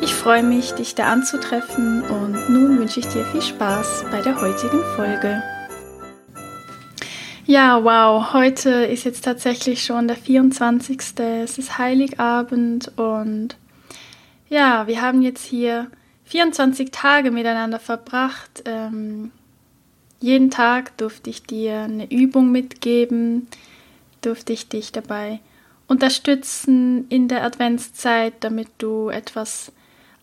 ich freue mich, dich da anzutreffen und nun wünsche ich dir viel Spaß bei der heutigen Folge. Ja, wow, heute ist jetzt tatsächlich schon der 24. Es ist Heiligabend und ja, wir haben jetzt hier 24 Tage miteinander verbracht. Ähm, jeden Tag durfte ich dir eine Übung mitgeben, durfte ich dich dabei unterstützen in der Adventszeit, damit du etwas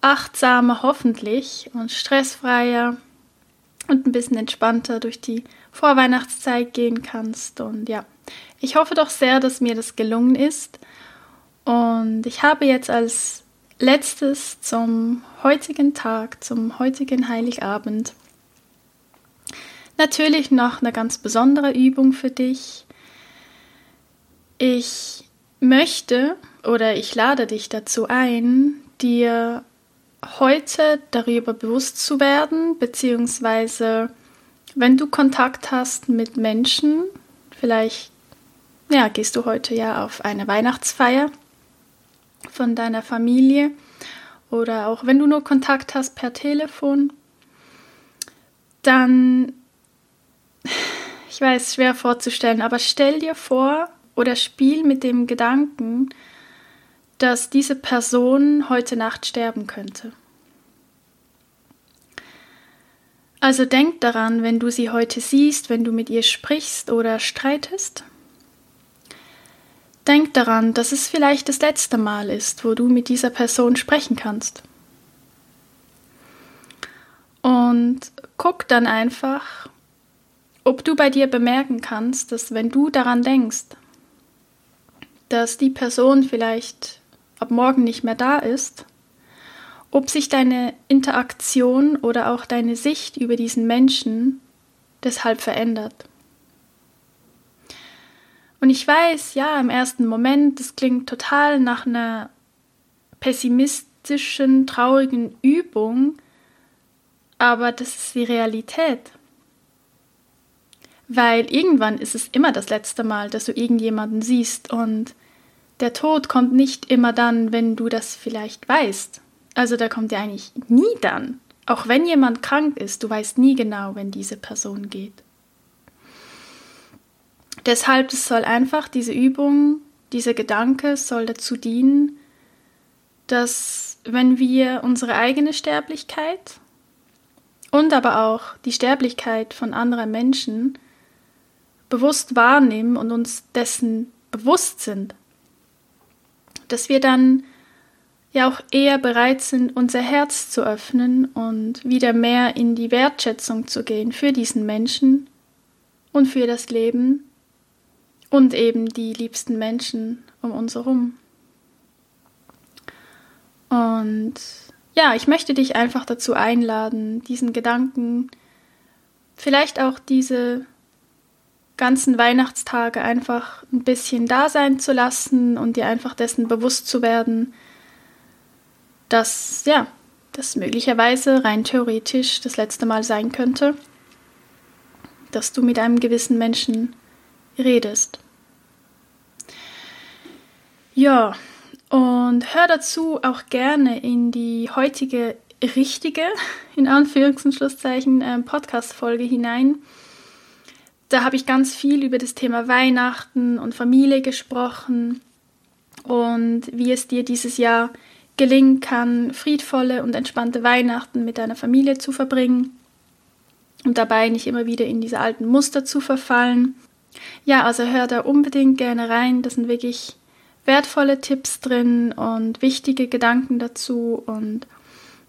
achtsamer hoffentlich und stressfreier und ein bisschen entspannter durch die Vorweihnachtszeit gehen kannst. Und ja, ich hoffe doch sehr, dass mir das gelungen ist. Und ich habe jetzt als letztes zum heutigen Tag, zum heutigen Heiligabend, natürlich noch eine ganz besondere Übung für dich. Ich möchte oder ich lade dich dazu ein, dir heute darüber bewusst zu werden, beziehungsweise wenn du Kontakt hast mit Menschen, vielleicht ja, gehst du heute ja auf eine Weihnachtsfeier von deiner Familie oder auch wenn du nur Kontakt hast per Telefon, dann, ich weiß, schwer vorzustellen, aber stell dir vor oder spiel mit dem Gedanken, dass diese Person heute Nacht sterben könnte. Also denk daran, wenn du sie heute siehst, wenn du mit ihr sprichst oder streitest. Denk daran, dass es vielleicht das letzte Mal ist, wo du mit dieser Person sprechen kannst. Und guck dann einfach, ob du bei dir bemerken kannst, dass wenn du daran denkst, dass die Person vielleicht ab morgen nicht mehr da ist, ob sich deine Interaktion oder auch deine Sicht über diesen Menschen deshalb verändert. Und ich weiß, ja, im ersten Moment, das klingt total nach einer pessimistischen, traurigen Übung, aber das ist die Realität. Weil irgendwann ist es immer das letzte Mal, dass du irgendjemanden siehst und der Tod kommt nicht immer dann, wenn du das vielleicht weißt. Also da kommt er eigentlich nie dann. Auch wenn jemand krank ist, du weißt nie genau, wenn diese Person geht. Deshalb es soll einfach diese Übung, dieser Gedanke soll dazu dienen, dass wenn wir unsere eigene Sterblichkeit und aber auch die Sterblichkeit von anderen Menschen bewusst wahrnehmen und uns dessen bewusst sind, dass wir dann ja auch eher bereit sind, unser Herz zu öffnen und wieder mehr in die Wertschätzung zu gehen für diesen Menschen und für das Leben und eben die liebsten Menschen um uns herum. Und ja, ich möchte dich einfach dazu einladen, diesen Gedanken, vielleicht auch diese ganzen Weihnachtstage einfach ein bisschen da sein zu lassen und dir einfach dessen bewusst zu werden, dass ja, das möglicherweise rein theoretisch das letzte Mal sein könnte, dass du mit einem gewissen Menschen redest. Ja, und hör dazu auch gerne in die heutige richtige, in Anführungs- und Schlusszeichen, äh, Podcast-Folge hinein da habe ich ganz viel über das Thema Weihnachten und Familie gesprochen und wie es dir dieses Jahr gelingen kann, friedvolle und entspannte Weihnachten mit deiner Familie zu verbringen und dabei nicht immer wieder in diese alten Muster zu verfallen. Ja, also hör da unbedingt gerne rein. Das sind wirklich wertvolle Tipps drin und wichtige Gedanken dazu. Und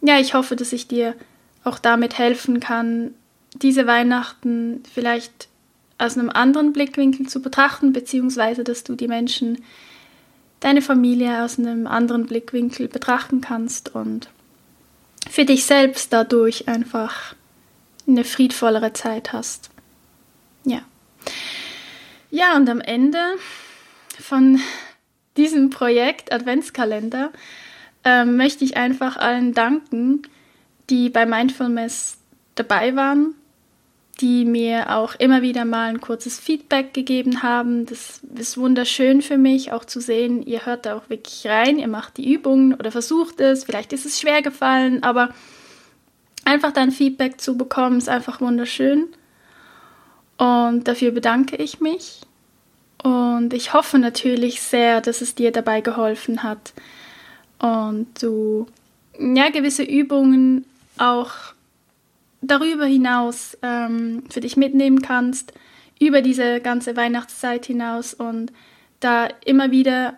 ja, ich hoffe, dass ich dir auch damit helfen kann, diese Weihnachten vielleicht aus einem anderen Blickwinkel zu betrachten, beziehungsweise dass du die Menschen, deine Familie aus einem anderen Blickwinkel betrachten kannst und für dich selbst dadurch einfach eine friedvollere Zeit hast. Ja. Ja, und am Ende von diesem Projekt Adventskalender äh, möchte ich einfach allen danken, die bei Mindfulness dabei waren, die mir auch immer wieder mal ein kurzes Feedback gegeben haben. Das ist wunderschön für mich, auch zu sehen, ihr hört da auch wirklich rein, ihr macht die Übungen oder versucht es, vielleicht ist es schwer gefallen, aber einfach dein Feedback zu bekommen, ist einfach wunderschön. Und dafür bedanke ich mich. Und ich hoffe natürlich sehr, dass es dir dabei geholfen hat und du ja, gewisse Übungen auch darüber hinaus ähm, für dich mitnehmen kannst, über diese ganze Weihnachtszeit hinaus und da immer wieder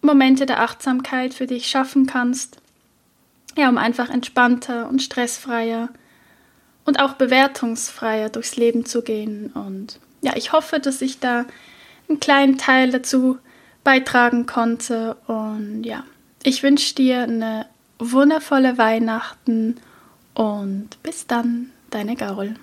Momente der Achtsamkeit für dich schaffen kannst, ja, um einfach entspannter und stressfreier und auch bewertungsfreier durchs Leben zu gehen. Und ja, ich hoffe, dass ich da einen kleinen Teil dazu beitragen konnte. Und ja, ich wünsche dir eine wundervolle Weihnachten und bis dann, deine Gaul.